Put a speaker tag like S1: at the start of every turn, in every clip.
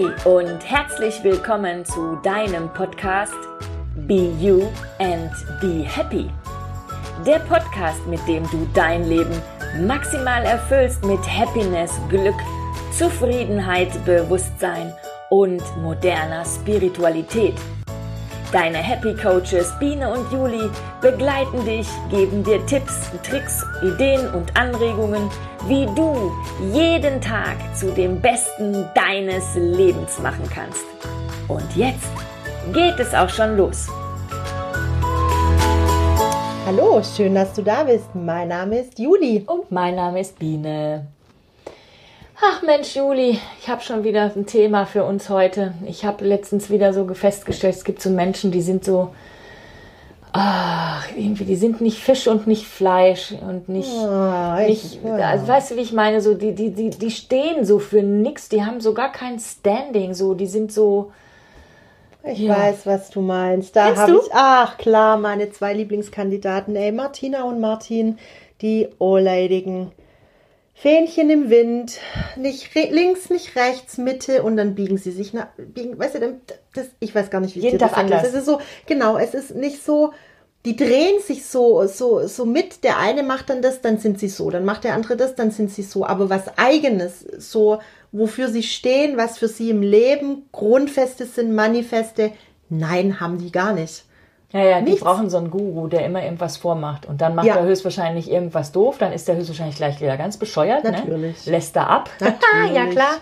S1: Hey und herzlich willkommen zu deinem Podcast Be You and Be Happy. Der Podcast, mit dem du dein Leben maximal erfüllst mit Happiness, Glück, Zufriedenheit, Bewusstsein und moderner Spiritualität. Deine Happy Coaches Biene und Juli begleiten dich, geben dir Tipps, Tricks, Ideen und Anregungen, wie du jeden Tag zu dem Besten deines Lebens machen kannst. Und jetzt geht es auch schon los.
S2: Hallo, schön, dass du da bist. Mein Name ist Juli.
S1: Und mein Name ist Biene. Ach Mensch, Juli, ich habe schon wieder ein Thema für uns heute. Ich habe letztens wieder so festgestellt, es gibt so Menschen, die sind so, ach, irgendwie, die sind nicht Fisch und nicht Fleisch und nicht,
S2: Ah, ich-
S1: nicht
S2: ja.
S1: also weißt du, wie ich meine, so, die, die, die, die stehen so für nix, die haben so gar kein Standing, so, die sind so,
S2: Ich
S1: Ja.
S2: weiß, was du meinst. Da habe ich, ach klar, meine zwei Lieblingskandidaten, ey, Martina und Martin, die ohrleidigen Fähnchen im Wind, nicht links, nicht rechts, Mitte und dann biegen sie sich nach, biegen, weißt du, das, ich weiß gar nicht, wie ich
S1: Jeden
S2: dir das
S1: Tag anders.
S2: Es ist so, genau, es ist nicht so, die drehen sich so, so, so mit. Der eine macht dann das, dann sind sie so. Dann macht der andere das, dann sind sie so. Aber was eigenes, so, wofür sie stehen, was für sie im Leben Grundfeste sind, Manifeste, nein, haben die gar nicht.
S1: Ja, ja, die
S2: Nichts.
S1: brauchen so einen Guru, der immer irgendwas vormacht und dann macht
S2: Ja.
S1: er höchstwahrscheinlich irgendwas doof, dann ist er höchstwahrscheinlich gleich wieder ganz bescheuert,
S2: Natürlich.
S1: ne? lässt er ab,
S2: Natürlich.
S1: ja klar,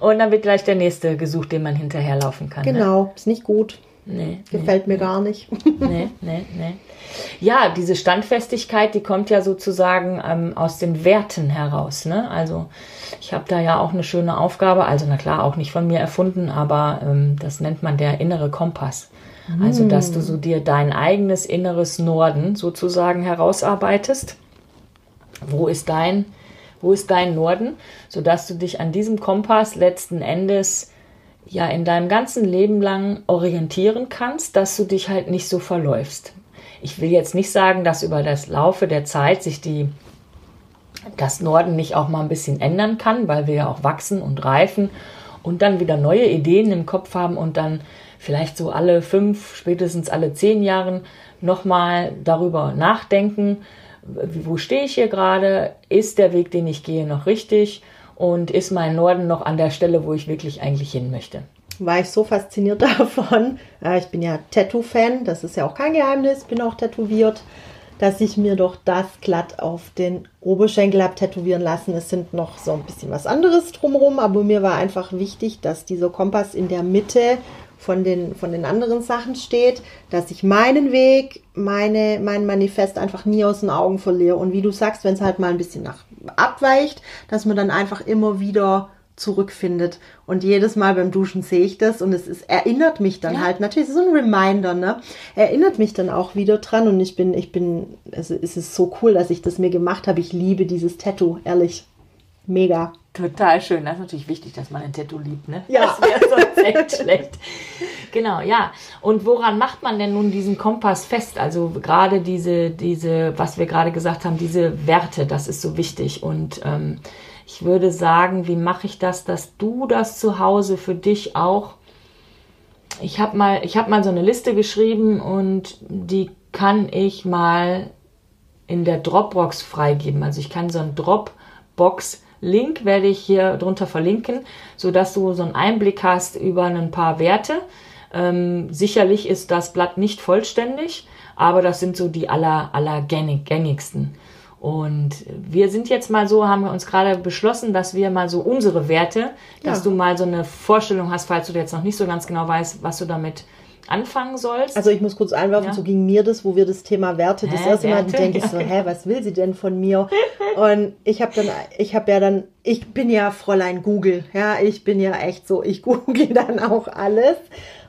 S1: und dann wird gleich der nächste gesucht, dem man hinterherlaufen kann. Ne?
S2: Genau, ist nicht gut.
S1: Nee,
S2: Gefällt mir gar nicht.
S1: nee, nee, nee. Ja, diese Standfestigkeit, die kommt ja sozusagen ähm, aus den Werten heraus. Ne? Also ich habe da ja auch eine schöne Aufgabe, also na klar, auch nicht von mir erfunden, aber ähm, das nennt man der innere Kompass. Also, dass du so dir dein eigenes inneres Norden sozusagen herausarbeitest. Wo ist dein, wo ist dein Norden? Sodass du dich an diesem Kompass letzten Endes ja in deinem ganzen Leben lang orientieren kannst, dass du dich halt nicht so verläufst. Ich will jetzt nicht sagen, dass über das Laufe der Zeit sich die das Norden nicht auch mal ein bisschen ändern kann, weil wir ja auch wachsen und reifen und dann wieder neue Ideen im Kopf haben und dann vielleicht so alle fünf, spätestens alle zehn Jahren nochmal darüber nachdenken, wo stehe ich hier gerade, ist der Weg, den ich gehe, noch richtig und ist mein Norden noch an der Stelle, wo ich wirklich eigentlich hin möchte.
S2: War ich so fasziniert davon. Äh, Ich bin ja Tattoo-Fan, das ist ja auch kein Geheimnis, bin auch tätowiert, dass ich mir doch das glatt auf den Oberschenkel habe tätowieren lassen. Es sind noch so ein bisschen was anderes drumherum, aber mir war einfach wichtig, dass dieser Kompass in der Mitte von den, von den anderen Sachen steht, dass ich meinen Weg, meine, mein Manifest einfach nie aus den Augen verliere. Und wie du sagst, wenn es halt mal ein bisschen nach abweicht, dass man dann einfach immer wieder zurückfindet. Und jedes Mal beim Duschen sehe ich das und es ist, erinnert mich dann
S1: Ja.
S2: halt, natürlich ist es so ein Reminder, ne? Erinnert mich dann auch wieder dran und ich bin, ich bin, also es ist so cool, dass ich das mir gemacht habe. Ich liebe dieses Tattoo, ehrlich. Mega.
S1: Total schön. Das ist natürlich wichtig, dass man ein Tattoo liebt, ne?
S2: Ja.
S1: Das wäre sonst echt schlecht. Genau, ja. Und woran macht man denn nun diesen Kompass fest? Also gerade diese, diese, was wir gerade gesagt haben, diese Werte, das ist so wichtig. Und ähm, ich würde sagen, wie mache ich das, dass du das zu Hause für dich auch ich habe mal, ich habe mal so eine Liste geschrieben und die kann ich mal in der Dropbox freigeben. Also ich kann so einen Dropbox-Link werde ich hier drunter verlinken, so dass du so einen Einblick hast über ein paar Werte. Ähm, sicherlich ist das Blatt nicht vollständig, aber das sind so die aller, aller gängig, gängigsten. Und wir sind jetzt mal so, haben wir uns gerade beschlossen, dass wir mal so unsere Werte, dass
S2: Ja.
S1: du mal so eine Vorstellung hast, falls du jetzt noch nicht so ganz genau weißt, was du damit anfangen sollst.
S2: Also ich muss kurz einwerfen,
S1: Ja.
S2: so ging mir das, wo wir das Thema Werte, das
S1: Hä,
S2: erste Mal
S1: Werte?
S2: denke ich so, hä, was will sie denn von mir? Und ich habe dann, ich habe ja dann, ich bin ja Fräulein Google, ja, ich bin ja echt so, ich google dann auch alles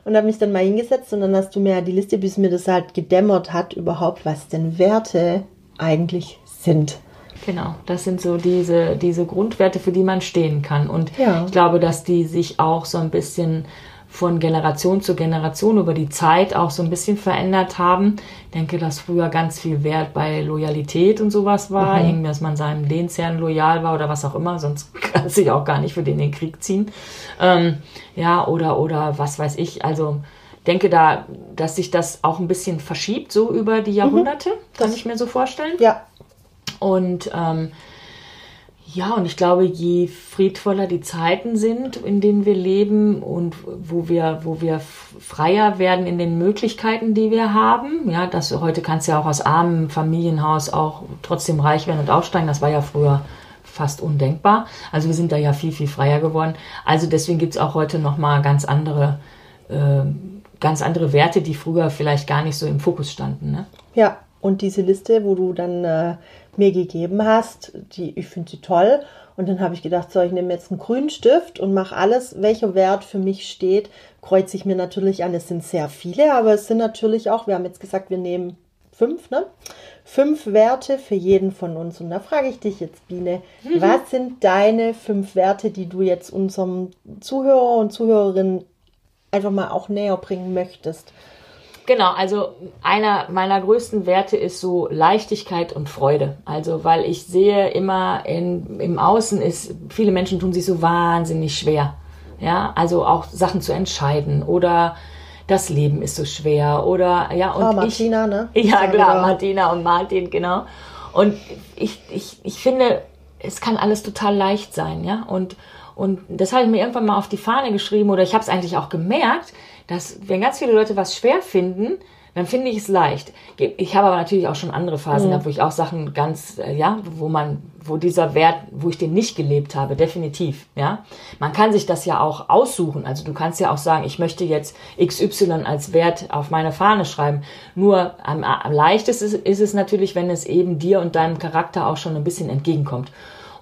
S2: und habe mich dann mal hingesetzt und dann hast du mir ja die Liste, bis mir das halt gedämmert hat, überhaupt, was denn Werte eigentlich sind.
S1: Genau, das sind so diese, diese Grundwerte, für die man stehen kann. Und
S2: Ja.
S1: ich glaube, dass die sich auch so ein bisschen von Generation zu Generation über die Zeit auch so ein bisschen verändert haben. Ich denke, dass früher ganz viel Wert bei Loyalität und sowas war, mhm. dass man seinem Lehnsherrn loyal war oder was auch immer, sonst kann sich auch gar nicht für den den Krieg ziehen. Ähm, ja, oder, oder was weiß ich, also denke da, dass sich das auch ein bisschen verschiebt, so über die mhm. Jahrhunderte, mhm. kann ich mir so vorstellen.
S2: Ja.
S1: Und ähm, ja, und ich glaube, je friedvoller die Zeiten sind, in denen wir leben und wo wir, wo wir freier werden in den Möglichkeiten, die wir haben, ja, dass heute kannst du ja auch aus armem Familienhaus auch trotzdem reich werden und aufsteigen. Das war ja früher fast undenkbar. Also wir sind da ja viel, viel freier geworden. Also deswegen gibt es auch heute nochmal ganz andere, äh, ganz andere Werte, die früher vielleicht gar nicht so im Fokus standen. Ne?
S2: Ja, und diese Liste, wo du dann äh, mir gegeben hast, die, ich finde sie toll. Und dann habe ich gedacht, so, ich nehme jetzt einen grünen Stift und mache alles, welcher Wert für mich steht, kreuze ich mir natürlich an. Es sind sehr viele, aber es sind natürlich auch, wir haben jetzt gesagt, wir nehmen fünf, ne? Fünf Werte für jeden von uns. Und da frage ich dich jetzt, Biene, mhm. was sind deine fünf Werte, die du jetzt unserem Zuhörer und Zuhörerinnen einfach mal auch näher bringen möchtest?
S1: Genau, also einer meiner größten Werte ist so Leichtigkeit und Freude. Also, weil ich sehe immer in, im Außen ist, viele Menschen tun sich so wahnsinnig schwer. Ja, also auch Sachen zu entscheiden oder das Leben ist so schwer oder ja und
S2: oh, Martina,
S1: ich,
S2: ne?
S1: Ja, klar. Martina und Martin, genau. Und ich, ich, ich finde, es kann alles total leicht sein, ja. Und, und das habe ich mir irgendwann mal auf die Fahne geschrieben oder ich habe es eigentlich auch gemerkt, dass wenn ganz viele Leute was schwer finden, dann finde ich es leicht. Ich habe aber natürlich auch schon andere Phasen mhm. gehabt, wo ich auch Sachen ganz, äh, ja, wo man, wo dieser Wert, wo ich den nicht gelebt habe, definitiv, ja. Man kann sich das ja auch aussuchen. Also du kannst ja auch sagen, ich möchte jetzt XY als Wert auf meine Fahne schreiben. Nur am, am leichtesten ist, ist es natürlich, wenn es eben dir und deinem Charakter auch schon ein bisschen entgegenkommt.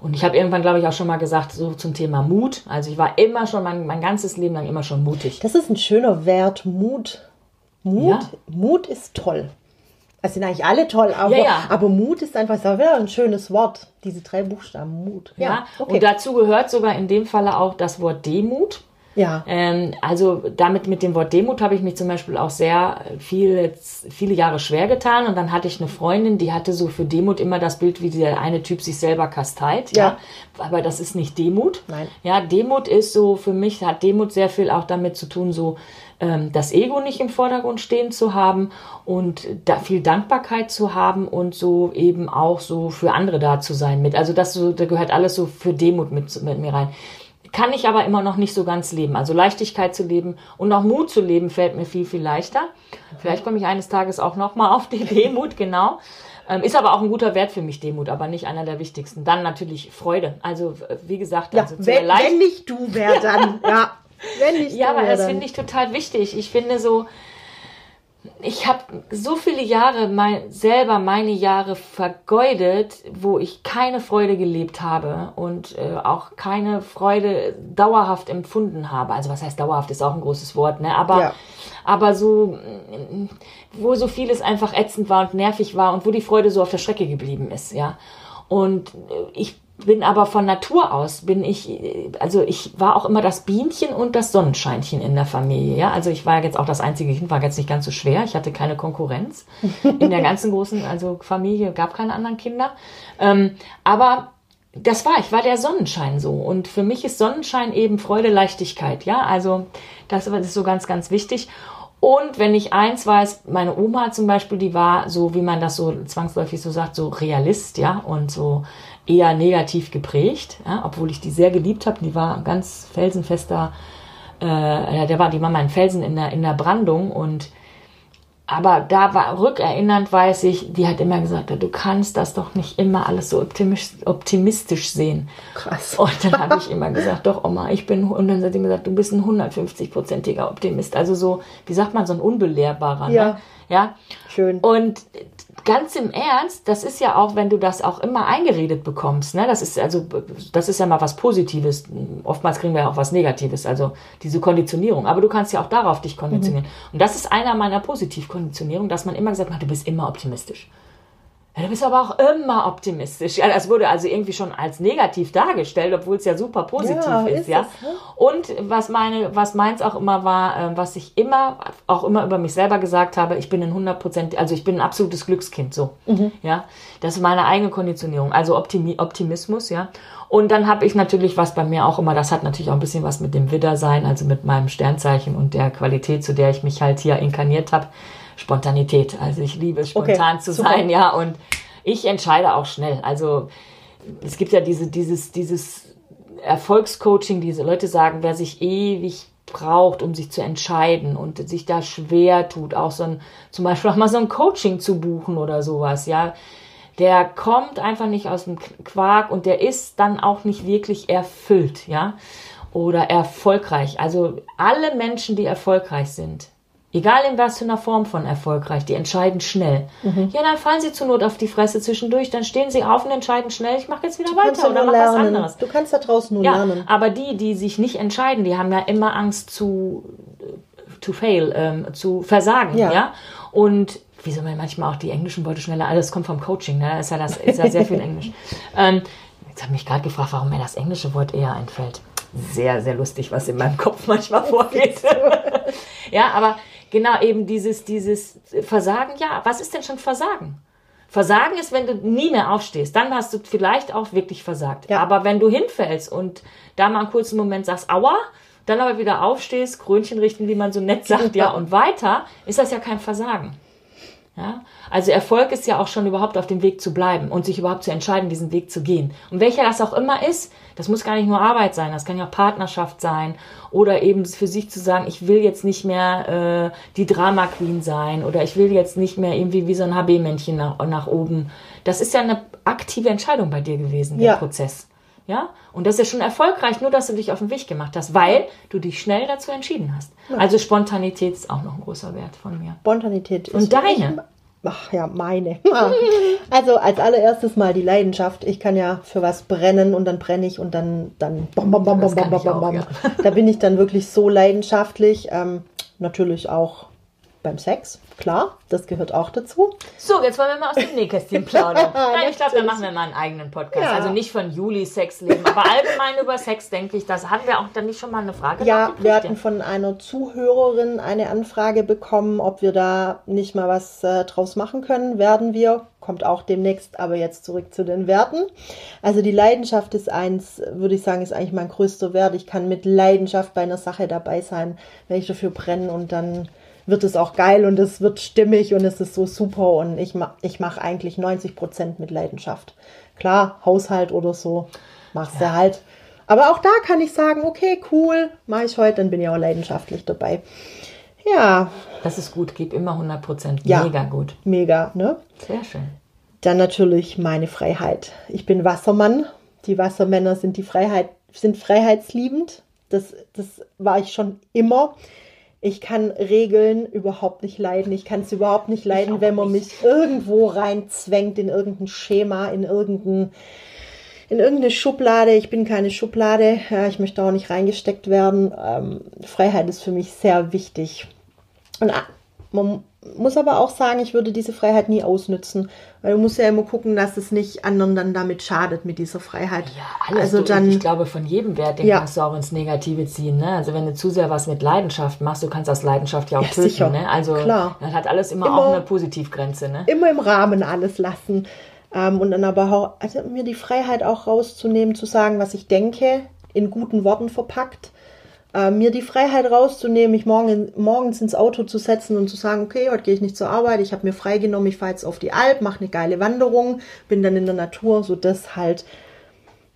S1: Und ich habe irgendwann, glaube ich, auch schon mal gesagt, so zum Thema Mut. Also ich war immer schon, mein, mein ganzes Leben lang immer schon mutig.
S2: Das ist ein schöner Wert, Mut. Mut, ja. Mut ist toll. Es sind eigentlich alle toll, aber, ja, ja. aber Mut ist einfach wieder ein schönes Wort. Diese drei Buchstaben, Mut.
S1: Ja, okay. und dazu gehört sogar in dem Falle auch das Wort Demut.
S2: Ja.
S1: Ähm, also damit mit dem Wort Demut habe ich mich zum Beispiel auch sehr viel, viele Jahre schwer getan. Und dann hatte ich eine Freundin, die hatte so für Demut immer das Bild, wie der eine Typ sich selber kasteit. Ja. ja. Aber das ist nicht Demut.
S2: Nein.
S1: Ja, Demut ist so, für mich hat Demut sehr viel auch damit zu tun, so ähm, das Ego nicht im Vordergrund stehen zu haben und da viel Dankbarkeit zu haben und so eben auch so für andere da zu sein mit. Also das so, da gehört alles so für Demut mit, mit mir rein kann ich aber immer noch nicht so ganz leben. Also Leichtigkeit zu leben und auch Mut zu leben fällt mir viel, viel leichter. Vielleicht komme ich eines Tages auch nochmal auf die Demut, genau. Ähm, ist aber auch ein guter Wert für mich, Demut, aber nicht einer der wichtigsten. Dann natürlich Freude. Also, wie gesagt,
S2: ja,
S1: also
S2: wenn, wenn nicht du, wer dann? ja,
S1: wenn nicht ja, du, aber das finde ich total wichtig. Ich finde so, ich habe so viele Jahre mein, selber meine Jahre vergeudet, wo ich keine Freude gelebt habe und äh, auch keine Freude dauerhaft empfunden habe. Also was heißt dauerhaft ist auch ein großes Wort, ne? Aber ja. aber so wo so vieles einfach ätzend war und nervig war und wo die Freude so auf der Strecke geblieben ist, ja. Und äh, ich bin aber von Natur aus, bin ich, also ich war auch immer das Bienchen und das Sonnenscheinchen in der Familie. Ja? Also ich war jetzt auch das einzige Kind, war jetzt nicht ganz so schwer. Ich hatte keine Konkurrenz. In der ganzen großen also Familie gab keine anderen Kinder. Ähm, aber das war, ich war der Sonnenschein so. Und für mich ist Sonnenschein eben Freude, Leichtigkeit. Ja, also das ist so ganz, ganz wichtig. Und wenn ich eins weiß, meine Oma zum Beispiel, die war so, wie man das so zwangsläufig so sagt, so Realist, ja, und so eher negativ geprägt, ja, obwohl ich die sehr geliebt habe. Die war ganz felsenfester, äh, ja, der war, die war mein Felsen in der, in der Brandung und aber da war rückerinnernd weiß ich, die hat immer gesagt, du kannst das doch nicht immer alles so optimistisch sehen.
S2: Krass.
S1: Und dann habe ich immer gesagt, doch Oma, ich bin und dann hat sie gesagt, du bist ein 150-prozentiger Optimist. Also so, wie sagt man, so ein unbelehrbarer.
S2: Ja.
S1: Ne? Ja.
S2: Schön.
S1: Und ganz im Ernst, das ist ja auch, wenn du das auch immer eingeredet bekommst, ne? Das ist also, das ist ja mal was Positives. Oftmals kriegen wir ja auch was Negatives, also diese Konditionierung. Aber du kannst ja auch darauf dich konditionieren. Mhm. Und das ist einer meiner Positivkonditionierungen, dass man immer gesagt hat, du bist immer optimistisch. Ja, du bist aber auch immer optimistisch. Ja, das wurde also irgendwie schon als negativ dargestellt, obwohl es ja super positiv
S2: Ja,
S1: ist,
S2: ist
S1: ja.
S2: es, ne?
S1: Und was meine, was meins auch immer war, äh, was ich immer, auch immer über mich selber gesagt habe, ich bin ein 100%, also ich bin ein absolutes Glückskind, so. Ja. Das ist meine eigene Konditionierung, also Optimi Optimismus, ja. Und dann habe ich natürlich, was bei mir auch immer, das hat natürlich auch ein bisschen was mit dem Widder sein, also mit meinem Sternzeichen und der Qualität, zu der ich mich halt hier inkarniert habe. Spontanität. Also ich liebe es, spontan
S2: Okay,
S1: zu
S2: super.
S1: sein, ja. Und ich entscheide auch schnell. Also es gibt ja diese, dieses, dieses Erfolgscoaching, diese Leute sagen, wer sich ewig braucht, um sich zu entscheiden und sich da schwer tut, auch so ein, zum Beispiel auch mal so ein Coaching zu buchen oder sowas, ja. Der kommt einfach nicht aus dem Quark und der ist dann auch nicht wirklich erfüllt, ja. Oder erfolgreich. Also alle Menschen, die erfolgreich sind, Egal in was für einer Form von erfolgreich, die entscheiden schnell. Ja, dann fallen sie zur Not auf die Fresse zwischendurch, dann stehen sie auf und entscheiden schnell, ich mache jetzt wieder
S2: kannst
S1: weiter oder
S2: nur
S1: mach was anderes.
S2: Du kannst da draußen nur
S1: Ja,
S2: lernen.
S1: aber die, die sich nicht entscheiden, die haben ja immer Angst zu, to fail, ähm, zu versagen, ja.
S2: Ja.
S1: Und wie soll man manchmal auch die englischen Worte schneller, alles kommt vom Coaching, ne? Ist ja das, ist ja sehr viel Englisch. Ähm, jetzt habe ich mich gerade gefragt, warum mir das englische Wort eher einfällt. Sehr, sehr lustig, was in meinem Kopf manchmal vorgeht. ja, aber genau eben dieses, dieses Versagen, ja, was ist denn schon Versagen? Versagen ist, wenn du nie mehr aufstehst. Dann hast du vielleicht auch wirklich versagt.
S2: Ja.
S1: Aber wenn du hinfällst und da mal einen kurzen Moment sagst, aua, dann aber wieder aufstehst, Krönchen richten, wie man so nett sagt, ja, und weiter, ist das ja kein Versagen. Ja? Also Erfolg ist ja auch schon überhaupt auf dem Weg zu bleiben und sich überhaupt zu entscheiden, diesen Weg zu gehen. Und welcher das auch immer ist, das muss gar nicht nur Arbeit sein, das kann ja Partnerschaft sein oder eben für sich zu sagen, ich will jetzt nicht mehr äh, die Drama Queen sein oder ich will jetzt nicht mehr irgendwie wie so ein HB-Männchen nach, nach oben. Das ist ja eine aktive Entscheidung bei dir gewesen, der
S2: Ja.
S1: Prozess. Ja, und das ist ja schon erfolgreich, nur dass du dich auf den Weg gemacht hast, weil du dich schnell dazu entschieden hast. Also Spontanität ist auch noch ein großer Wert von mir.
S2: Spontanität ist.
S1: Und deine?
S2: Ach ja, meine. Also als allererstes mal die Leidenschaft. Ich kann ja für was brennen und dann brenne ich und dann, dann bam, bam, bam, bam, bam, bam,
S1: auch,
S2: bam.
S1: ja.
S2: Da bin ich dann wirklich so leidenschaftlich. Ähm, natürlich auch beim Sex, klar, das gehört auch dazu.
S1: So, jetzt wollen wir mal aus dem Nähkästchen plaudern. Nein, ich glaube, da machen wir mal einen eigenen Podcast.
S2: Ja.
S1: Also nicht von Juli Sexleben, aber allgemein über Sex, denke ich. Das hatten wir auch dann nicht schon mal eine Frage.
S2: Ja, wir hatten von einer Zuhörerin eine Anfrage bekommen, ob wir da nicht mal was äh, draus machen können. Werden wir, kommt auch demnächst, aber jetzt zurück zu den Werten. Also die Leidenschaft ist eins, würde ich sagen, ist eigentlich mein größter Wert. Ich kann mit Leidenschaft bei einer Sache dabei sein, wenn ich dafür brenne und dann wird es auch geil und es wird stimmig und es ist so super und ich, ma ich mache eigentlich 90 Prozent mit Leidenschaft. Klar, Haushalt oder so machst du halt. Aber auch da kann ich sagen, okay, cool, mache ich heute, dann bin ich auch leidenschaftlich dabei. Ja,
S1: Das ist gut, gib immer 100 Prozent.
S2: Ja.
S1: Mega gut.
S2: mega, ne?
S1: Sehr schön.
S2: Dann natürlich meine Freiheit. Ich bin Wassermann. Die Wassermänner sind die Freiheit, sind freiheitsliebend. Das, das war ich schon immer. Ich kann Regeln überhaupt nicht leiden. Ich kann es überhaupt nicht leiden, wenn man
S1: nicht.
S2: mich irgendwo reinzwängt in irgendein Schema, in irgendein in irgendeine Schublade. Ich bin keine Schublade. Ich möchte auch nicht reingesteckt werden. Ähm, Freiheit ist für mich sehr wichtig. Und ah, man muss aber auch sagen, ich würde diese Freiheit nie ausnützen. Weil du musst ja immer gucken, dass es nicht anderen dann damit schadet mit dieser Freiheit.
S1: Ja, alles.
S2: Also
S1: du,
S2: dann,
S1: ich glaube, von jedem Wert, den
S2: Ja.
S1: kannst du auch ins Negative ziehen. Ne? Also wenn du zu sehr was mit Leidenschaft machst, du kannst aus Leidenschaft ja auch
S2: Ja,
S1: töten.
S2: sicher.
S1: Ne? Also
S2: Klar.
S1: das hat alles immer,
S2: Immer-
S1: auch eine Positivgrenze. Ne?
S2: immer im Rahmen alles lassen. Ähm, und dann aber auch, also mir die Freiheit auch rauszunehmen, zu sagen, was ich denke, in guten Worten verpackt. Ähm, mir die Freiheit rauszunehmen, mich morgen, morgens ins Auto zu setzen und zu sagen, okay, heute gehe ich nicht zur Arbeit, ich habe mir freigenommen, ich fahre jetzt auf die Alp, mache eine geile Wanderung, bin dann in der Natur, so das halt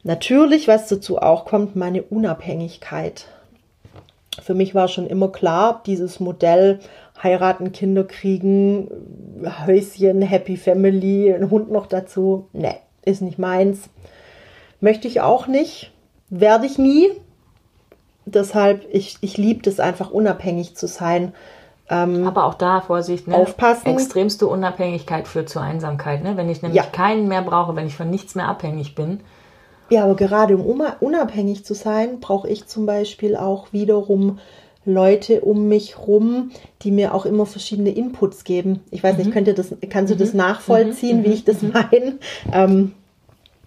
S2: natürlich, was dazu auch kommt, meine Unabhängigkeit. Für mich war schon immer klar, dieses Modell heiraten, Kinder kriegen, Häuschen, Happy Family, ein Hund noch dazu. Ne, ist nicht meins. Möchte ich auch nicht. Werde ich nie. Deshalb, ich, ich liebe es einfach, unabhängig zu sein.
S1: Aber auch da, Vorsicht, ne?
S2: Aufpassen.
S1: extremste Unabhängigkeit führt zur Einsamkeit. Ne? Wenn ich nämlich
S2: Ja.
S1: keinen mehr brauche, wenn ich von nichts mehr abhängig bin,
S2: Ja, aber gerade um unabhängig zu sein, brauche ich zum Beispiel auch wiederum Leute um mich rum, die mir auch immer verschiedene Inputs geben. Ich weiß nicht,
S1: Mhm.
S2: könnt ihr das, kannst du das nachvollziehen, wie ich das meine? Ähm,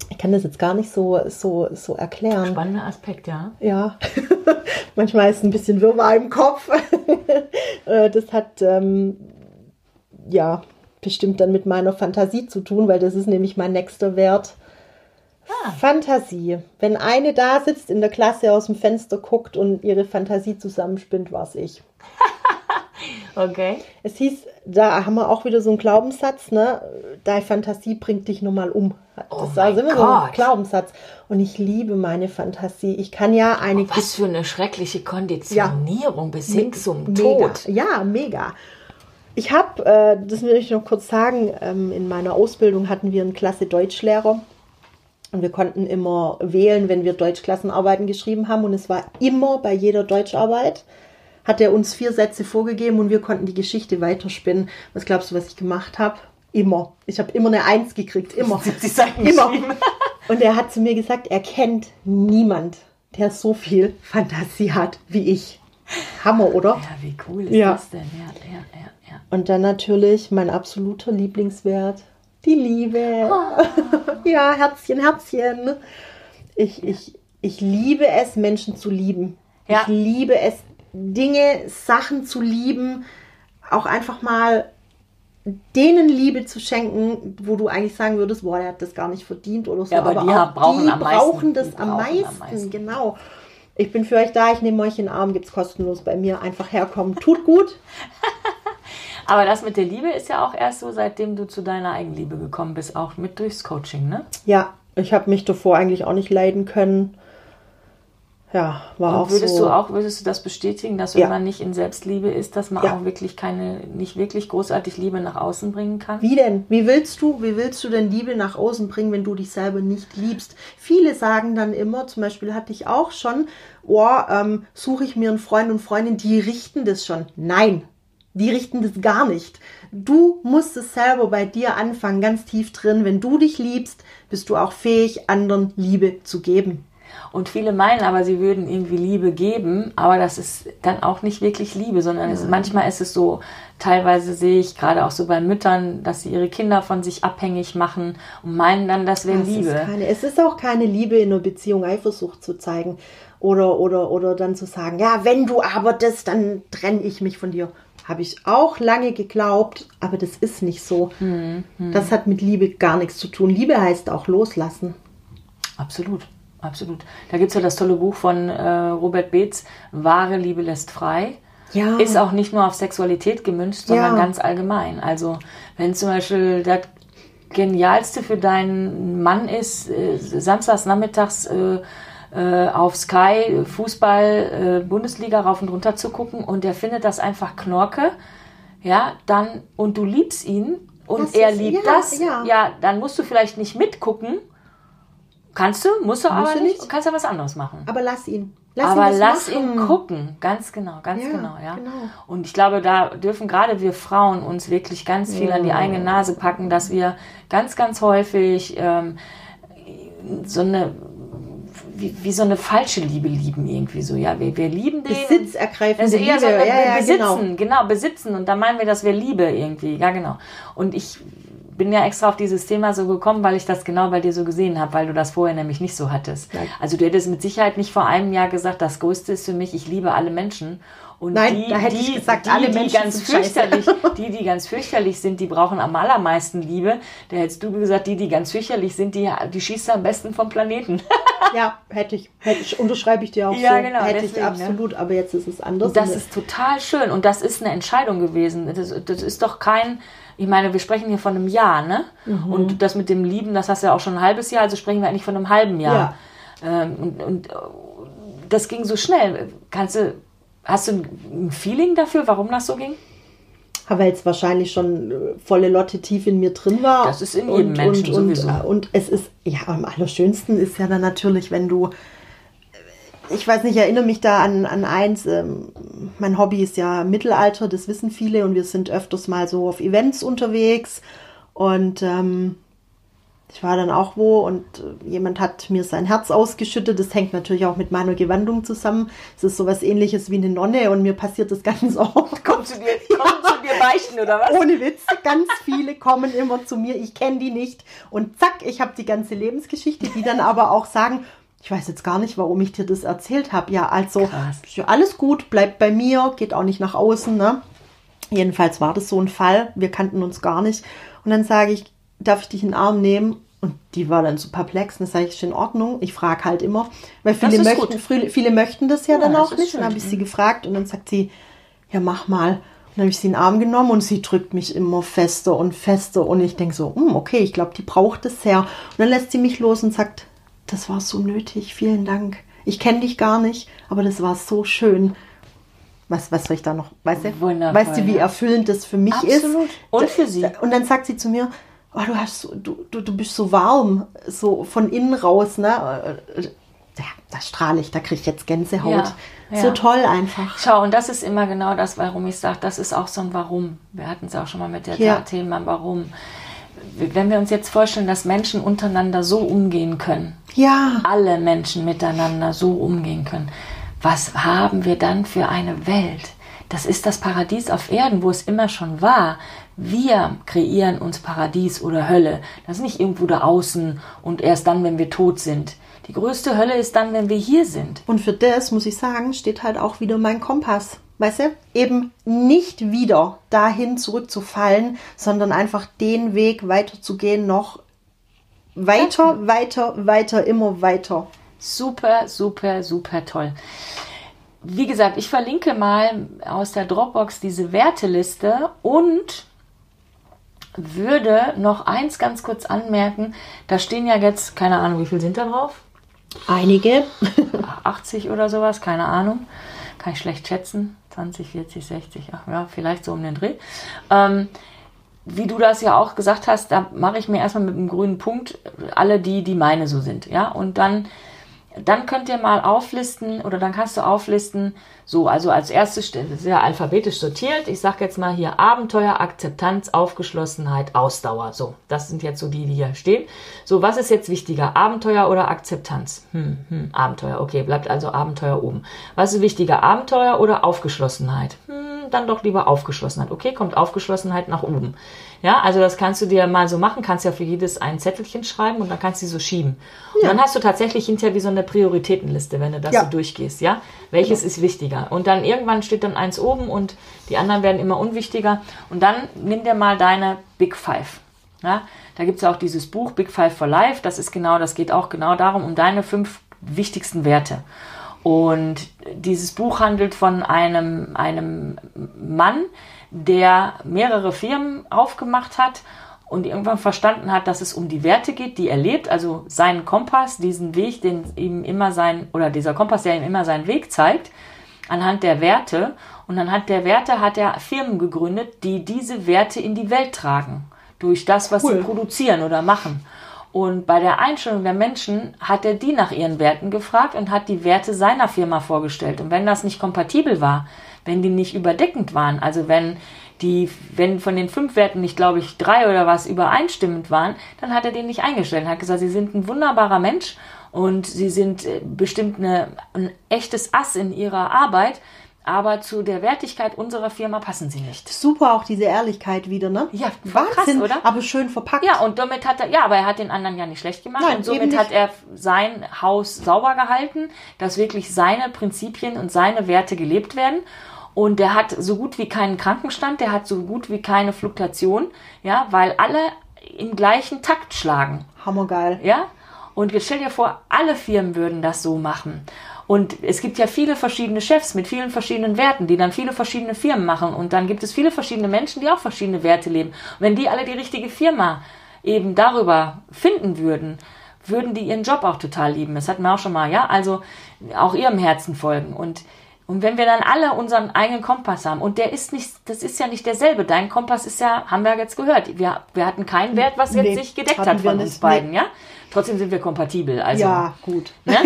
S2: ich kann das jetzt gar nicht so, so, so erklären.
S1: Spannender Aspekt, ja.
S2: Ja, manchmal ist ein bisschen Wirrwarr im Kopf. Äh, das hat ähm, ja bestimmt dann mit meiner Fantasie zu tun, weil das ist nämlich mein nächster Wert.
S1: Ah.
S2: Fantasie. Wenn eine da sitzt in der Klasse aus dem Fenster guckt und ihre Fantasie zusammenspinnt, war's ich.
S1: Okay.
S2: Es hieß, da haben wir auch wieder so einen Glaubenssatz, ne? Deine Fantasie bringt dich nun mal um. Das
S1: Oh
S2: war
S1: mein
S2: immer so ein. Glaubenssatz. Und ich liebe meine Fantasie. Ich kann ja eine
S1: Was für eine schreckliche Konditionierung bis hin zum
S2: Mega.
S1: Tod.
S2: Ja, mega. Ich habe, äh, das will ich noch kurz sagen, ähm, in meiner Ausbildung hatten wir einen Klasse Deutschlehrer und wir konnten immer wählen, wenn wir Deutschklassenarbeiten geschrieben haben und es war immer bei jeder Deutscharbeit hat er uns vier Sätze vorgegeben und wir konnten die Geschichte weiterspinnen. Was glaubst du, was ich gemacht habe? Immer. Ich habe immer eine Eins gekriegt, immer.
S1: 70 Seiten
S2: Immer. Und er hat zu mir gesagt, er kennt niemand, der so viel Fantasie hat wie ich. Hammer, oder?
S1: Ja, wie cool ist
S2: Ja.
S1: das denn? Ja, ja, ja, ja.
S2: Und dann natürlich mein absoluter Lieblingswert, die Liebe. ja, Herzchen, Herzchen. Ich, ich, ich liebe es, Menschen zu lieben.
S1: Ja.
S2: Ich liebe es, Dinge, Sachen zu lieben, auch einfach mal denen Liebe zu schenken, wo du eigentlich sagen würdest, boah, der hat das gar nicht verdient oder so.
S1: Ja, aber die
S2: auch
S1: brauchen
S2: die
S1: am meisten.
S2: brauchen das
S1: Die
S2: am,
S1: brauchen am
S2: meisten,
S1: meisten.
S2: genau. Ich bin für euch da, ich nehme euch in den Arm, gibt's kostenlos bei mir. Einfach herkommen. Tut gut.
S1: Aber das mit der Liebe ist ja auch erst so, seitdem du zu deiner Eigenliebe gekommen bist, auch mit durchs Coaching, ne?
S2: Ja, ich habe mich davor eigentlich auch nicht leiden können. Ja, war auch
S1: Und würdest
S2: so.
S1: du auch, würdest du das bestätigen, dass wenn
S2: Ja.
S1: man nicht in Selbstliebe ist, dass man
S2: Ja.
S1: auch wirklich keine, nicht wirklich großartig Liebe nach außen bringen kann?
S2: Wie denn? Wie willst du, wie willst du denn Liebe nach außen bringen, wenn du dich selber nicht liebst? Viele sagen dann immer, zum Beispiel hatte ich auch schon, oh, ähm, suche ich mir einen Freund und Freundin, die richten das schon. Nein, die richten das gar nicht. Du musst es selber bei dir anfangen, ganz tief drin. Wenn du dich liebst, bist du auch fähig, anderen Liebe zu geben.
S1: Und viele meinen aber, sie würden irgendwie Liebe geben, aber das ist dann auch nicht wirklich Liebe, sondern es, manchmal ist es so, teilweise sehe ich gerade auch so bei Müttern, dass sie ihre Kinder von sich abhängig machen und meinen dann, das wäre Liebe.
S2: Ist keine, es ist auch keine Liebe in einer Beziehung, Eifersucht zu zeigen oder, oder, oder dann zu sagen, ja, wenn du aber das, dann trenne ich mich von dir. Habe ich auch lange geglaubt, aber das ist nicht so.
S1: Hm,
S2: Das hat mit Liebe gar nichts zu tun. Liebe heißt auch loslassen.
S1: Absolut, absolut. Da gibt es ja das tolle Buch von äh, Robert Beetz, Wahre Liebe lässt frei.
S2: Ja.
S1: Ist auch nicht nur auf Sexualität gemünzt, sondern
S2: Ja.
S1: ganz allgemein. Also wenn zum Beispiel das Genialste für deinen Mann ist, äh, samstags nachmittags äh, äh, auf Sky Fußball äh, Bundesliga rauf und runter zu gucken und der findet das einfach Knorke, ja, dann und du liebst ihn und
S2: Das
S1: er
S2: ist-
S1: liebt
S2: ja,
S1: das,
S2: ja.
S1: ja, dann musst du vielleicht nicht mitgucken. Kannst du, musst du aber
S2: du
S1: nicht,
S2: nicht.
S1: kannst ja was anderes machen.
S2: Aber lass ihn. Lass
S1: Aber
S2: ihn
S1: lass
S2: machen.
S1: ihn gucken, ganz genau, ganz
S2: Ja,
S1: genau, ja.
S2: genau.
S1: Und ich glaube, da dürfen gerade wir Frauen uns wirklich ganz viel an die eigene Nase packen, dass wir ganz, ganz häufig ähm, so eine wie, wie so eine falsche Liebe lieben irgendwie so. Ja, wir, wir lieben den.
S2: Besitzergreifende
S1: Also eher so
S2: ja, ja,
S1: besitzen,
S2: genau.
S1: genau. besitzen. Und da meinen wir, dass wir Liebe irgendwie. Ja, genau. Und ich bin ja extra auf dieses Thema so gekommen, weil ich das genau bei dir so gesehen habe, weil du das vorher nämlich nicht so hattest.
S2: Nein.
S1: Also du hättest mit Sicherheit nicht vor einem Jahr gesagt, das Größte ist für mich, ich liebe alle Menschen. Und
S2: Nein,
S1: die,
S2: da hätte
S1: die,
S2: ich gesagt,
S1: die,
S2: alle
S1: die
S2: Menschen
S1: ganz
S2: sind scheiße.
S1: fürchterlich, die, die ganz fürchterlich sind, die brauchen am allermeisten Liebe. Da hättest du gesagt, die, die ganz fürchterlich sind, die, die schießt am besten vom Planeten.
S2: Ja, hätte ich. Hätte ich unterschreibe ich dir auch
S1: Ja,
S2: so.
S1: genau,
S2: hätte
S1: deswegen,
S2: ich absolut, aber jetzt ist es anders.
S1: Das ist total schön und das ist eine Entscheidung gewesen. Das, das ist doch kein, ich meine, wir sprechen hier von einem Jahr, ne?
S2: Mhm.
S1: Und das mit dem Lieben, das hast du ja auch schon ein halbes Jahr, also sprechen wir eigentlich von einem halben Jahr. Ähm, und, und äh, das ging so schnell. Kannst du, hast du ein, Feeling dafür, warum das so ging?
S2: weil es wahrscheinlich schon äh, volle Lotte tief in mir drin war.
S1: Das ist in jedem
S2: und,
S1: Menschen
S2: und, und,
S1: sowieso.
S2: äh, und es ist, ja, am allerschönsten ist ja dann natürlich, wenn du, äh, ich weiß nicht, ich erinnere mich da an, an eins, ähm, mein Hobby ist ja Mittelalter, das wissen viele und wir sind öfters mal so auf Events unterwegs und ähm, Ich war dann auch wo und äh, jemand hat mir sein Herz ausgeschüttet. Das hängt natürlich auch mit meiner Gewandung zusammen. Es ist sowas ähnliches wie eine Nonne und mir passiert das ganz oft.
S1: Kommt zu dir, kommt zu dir beichten oder was?
S2: Ohne Witz, ganz viele kommen immer zu mir. Ich kenne die nicht. Und zack, ich habe die ganze Lebensgeschichte, die dann aber auch sagen, ich weiß jetzt gar nicht, warum ich dir das erzählt habe. Ja, also ja alles gut, bleibt bei mir, geht auch nicht nach außen. Ne? Jedenfalls war das so ein Fall. Wir kannten uns gar nicht. Und dann sage ich, darf ich dich in den Arm nehmen? Und die war dann so perplex. Und dann sage ich, ist in Ordnung. Ich frage halt immer. Weil viele möchten,
S1: gut.
S2: viele, möchten das ja,
S1: Ja,
S2: dann
S1: das
S2: auch nicht.
S1: schön.
S2: Dann habe ich sie gefragt und dann sagt sie, ja, mach mal. Und dann habe ich sie in den Arm genommen und sie drückt mich immer fester und fester. Und ich denke so, hm, okay, ich glaube, die braucht es sehr. Und dann lässt sie mich los und sagt, das war so nötig, vielen Dank. Ich kenne dich gar nicht, aber das war so schön. Was, was soll ich da noch? Weißt du, weißt du wie erfüllend das für mich
S1: Absolut.
S2: ist?
S1: Und für sie.
S2: Und dann sagt sie zu mir, oh, du, hast so, du, du, du bist so warm, so von innen raus. Ne? Ja, da strahle ich, da kriege ich jetzt Gänsehaut.
S1: Ja, ja.
S2: So toll einfach.
S1: Schau, und das ist immer genau das, warum ich sage, das ist auch so ein Warum. Wir hatten es auch schon mal mit der
S2: Ja.
S1: Thema Warum. Wenn wir uns jetzt vorstellen, dass Menschen untereinander so umgehen können,
S2: Ja,
S1: alle Menschen miteinander so umgehen können, was haben wir dann für eine Welt? Das ist das Paradies auf Erden, wo es immer schon war. Wir kreieren uns Paradies oder Hölle. Das ist nicht irgendwo da außen und erst dann, wenn wir tot sind. Die größte Hölle ist dann, wenn wir hier sind.
S2: Und für das, muss ich sagen, steht halt auch wieder mein Kompass. Weißt du? Eben nicht wieder dahin zurückzufallen, sondern einfach den Weg weiterzugehen, noch weiter, weiter, weiter, immer weiter.
S1: Super, super, super toll. Wie gesagt, ich verlinke mal aus der Dropbox diese Werteliste und würde noch eins ganz kurz anmerken. Da stehen ja jetzt, keine Ahnung, wie viel sind da drauf?
S2: Einige.
S1: 80 oder sowas, keine Ahnung. Kann ich schlecht schätzen. 20, 40, 60, ach ja, vielleicht so um den Dreh. Ähm, wie du das ja auch gesagt hast, da mache ich mir erstmal mit einem grünen Punkt alle die, die meine so sind. Ja, und dann, dann könnt ihr mal auflisten oder dann kannst du auflisten, so, also als erstes, ja alphabetisch sortiert. Ich sage jetzt mal hier Abenteuer, Akzeptanz, Aufgeschlossenheit, Ausdauer. So, das sind jetzt so die, die hier stehen. So, was ist jetzt wichtiger, Abenteuer oder Akzeptanz? Hm, hm, Abenteuer, okay, bleibt also Abenteuer oben. Was ist wichtiger, Abenteuer oder Aufgeschlossenheit? Hm, dann doch lieber Aufgeschlossenheit. Okay, kommt Aufgeschlossenheit nach oben. Ja, also das kannst du dir mal so machen, kannst ja für jedes ein Zettelchen schreiben und dann kannst du die so schieben. Und dann hast du tatsächlich hinterher wie so eine Prioritätenliste, wenn du das
S2: Ja.
S1: so durchgehst, ja? Welches ist wichtiger? Und dann irgendwann steht dann eins oben und die anderen werden immer unwichtiger. Und dann nimm dir mal deine Big Five. Ja? Da gibt es ja auch dieses Buch Big Five for Life. Das ist genau, das geht auch genau darum, um deine fünf wichtigsten Werte. Und dieses Buch handelt von einem, einem Mann, der mehrere Firmen aufgemacht hat und irgendwann verstanden hat, dass es um die Werte geht, die er lebt, also seinen Kompass, diesen Weg, den ihm immer sein, oder dieser Kompass, der ihm immer seinen Weg zeigt, anhand der Werte. Und anhand der Werte hat er Firmen gegründet, die diese Werte in die Welt tragen. Durch das, was
S2: Cool.
S1: sie produzieren oder machen. Und bei der Einstellung der Menschen hat er die nach ihren Werten gefragt und hat die Werte seiner Firma vorgestellt. Und wenn das nicht kompatibel war, wenn die nicht überdeckend waren, also wenn die, wenn von den fünf Werten nicht, glaube ich, drei oder was übereinstimmend waren, dann hat er den nicht eingestellt. Er hat gesagt, sie sind ein wunderbarer Mensch und sie sind äh, bestimmt eine, ein echtes Ass in ihrer Arbeit, aber zu der Wertigkeit unserer Firma passen sie nicht.
S2: Super auch diese Ehrlichkeit wieder, ne?
S1: Ja, voll krass,
S2: Wahnsinn,
S1: oder?
S2: aber schön verpackt.
S1: Ja, und damit hat er, ja, aber er hat den anderen ja nicht schlecht gemacht.
S2: Nein,
S1: und somit hat er sein Haus sauber gehalten, dass wirklich seine Prinzipien und seine Werte gelebt werden. Und der hat so gut wie keinen Krankenstand, der hat so gut wie keine Fluktuation, ja, weil alle im gleichen Takt schlagen.
S2: Hammergeil.
S1: Ja? Und jetzt stell dir vor, alle Firmen würden das so machen. Und es gibt ja viele verschiedene Chefs mit vielen verschiedenen Werten, die dann viele verschiedene Firmen machen. Und dann gibt es viele verschiedene Menschen, die auch verschiedene Werte leben. Und wenn die alle die richtige Firma eben darüber finden würden, würden die ihren Job auch total lieben. Das hatten wir auch schon mal, ja? Also auch ihrem Herzen folgen. Und, und wenn wir dann alle unseren eigenen Kompass haben, und der ist nicht, das ist ja nicht derselbe. Dein Kompass ist ja, haben wir jetzt gehört. Wir, wir hatten keinen Wert, was jetzt
S2: Nee,
S1: sich gedeckt hat von
S2: nicht.
S1: uns beiden, ja? Trotzdem sind wir kompatibel. Also,
S2: ja, gut.
S1: Ne?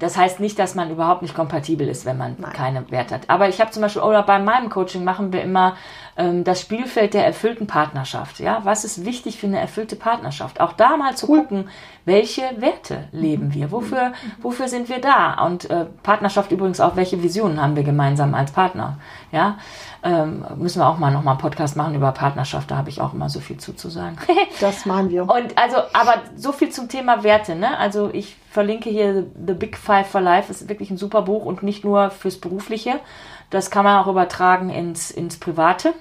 S1: Das heißt nicht, dass man überhaupt nicht kompatibel ist, wenn man keine Werte hat. Aber ich habe zum Beispiel, oder bei meinem Coaching machen wir immer ähm, das Spielfeld der erfüllten Partnerschaft. Ja, was ist wichtig für eine erfüllte Partnerschaft? Auch da mal zu gucken, welche Werte leben wir? Wofür, wofür sind wir da? Und äh, Partnerschaft übrigens auch, welche Visionen haben wir gemeinsam als Partner? Ja, ähm, müssen wir auch mal nochmal Podcast machen über Partnerschaft. Da habe ich auch immer so viel zuzusagen.
S2: das machen wir.
S1: Und also, aber so viel zum Thema Werte. Ne? Also ich verlinke hier The Big Five for Life. Das ist wirklich ein super Buch und nicht nur fürs Berufliche. Das kann man auch übertragen ins, ins Private.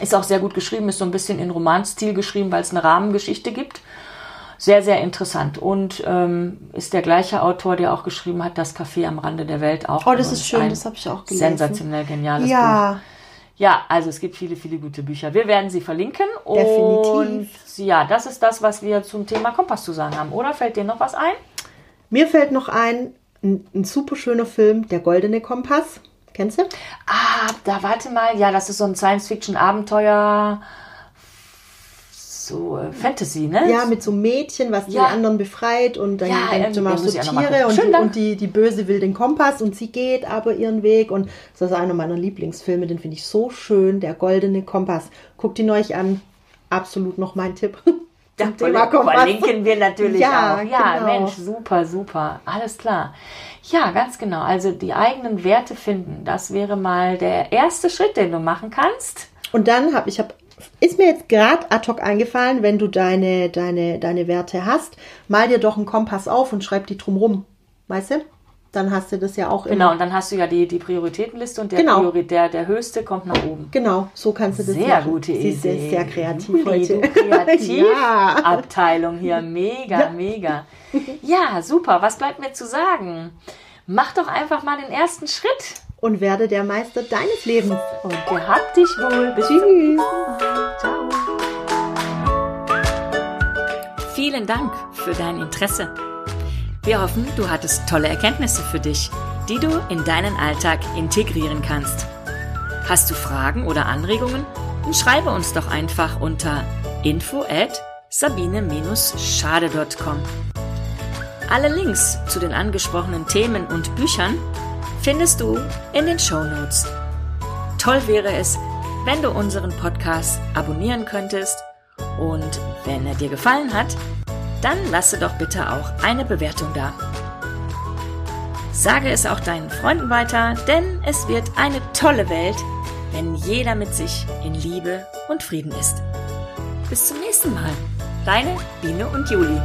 S1: Ist auch sehr gut geschrieben, ist so ein bisschen in Romanstil geschrieben, weil es eine Rahmengeschichte gibt. Sehr, sehr interessant. Und ähm, ist der gleiche Autor, der auch geschrieben hat, Das Café am Rande der Welt auch.
S2: Oh, das ist schön, das habe ich auch gelesen.
S1: Sensationell geniales
S2: ja.
S1: Buch. Ja, also es gibt viele, viele gute Bücher. Wir werden sie verlinken.
S2: Definitiv.
S1: Und ja, das ist das, was wir zum Thema Kompass zu sagen haben. Oder fällt dir noch was ein?
S2: Mir fällt noch ein, ein, ein super schöner Film, Der Goldene Kompass. Kennst du?
S1: Ah, da warte mal. Ja, das ist so ein Science-Fiction-Abenteuer. So äh, Fantasy, ne?
S2: Ja, mit so einem Mädchen, was
S1: Ja.
S2: die anderen befreit und dann
S1: Ja,
S2: denkt man
S1: muss
S2: so Tiere und, die, und die, die Böse will den Kompass und sie geht aber ihren Weg und das ist einer meiner Lieblingsfilme, den finde ich so schön, Der Goldene Kompass. Guckt ihn euch an, absolut noch mein Tipp.
S1: Ja,
S2: Thema Kompass.
S1: verlinken wir natürlich
S2: Ja,
S1: auch. Ja,
S2: genau.
S1: Mensch, super, super. Alles klar. Ja, ganz genau. Also die eigenen Werte finden, das wäre mal der erste Schritt, den du machen kannst.
S2: Und dann habe ich hab, ist mir jetzt gerade ad hoc eingefallen, wenn du deine, deine, deine Werte hast, mal dir doch einen Kompass auf und schreib die drum rum. Weißt du? Dann hast du das ja auch
S1: Genau, und dann hast du ja die, die Prioritätenliste und der,
S2: Genau.
S1: Priori der, der höchste kommt nach oben.
S2: Genau, so kannst du das
S1: Sehr
S2: machen.
S1: gute
S2: Sie ist
S1: Idee.
S2: sehr, kreativ heute.
S1: Kreativabteilung
S2: Ja.
S1: hier. Mega,
S2: Ja.
S1: mega. Ja, super. Was bleibt mir zu sagen? Mach doch einfach mal den ersten Schritt.
S2: Und werde der Meister deines Lebens.
S1: Und gehabt dich wohl. Bis
S2: Tschüss.
S1: Ciao. Vielen Dank für dein Interesse. Wir hoffen, du hattest tolle Erkenntnisse für dich, die du in deinen Alltag integrieren kannst. Hast du Fragen oder Anregungen? Dann schreibe uns doch einfach unter info at sabine-schade.com. Alle Links zu den angesprochenen Themen und Büchern findest du in den Show Notes. Toll wäre es, wenn du unseren Podcast abonnieren könntest und wenn er dir gefallen hat, dann lasse doch bitte auch eine Bewertung da. Sage es auch deinen Freunden weiter, denn es wird eine tolle Welt, wenn jeder mit sich in Liebe und Frieden ist. Bis zum nächsten Mal. Deine Biene und Juli.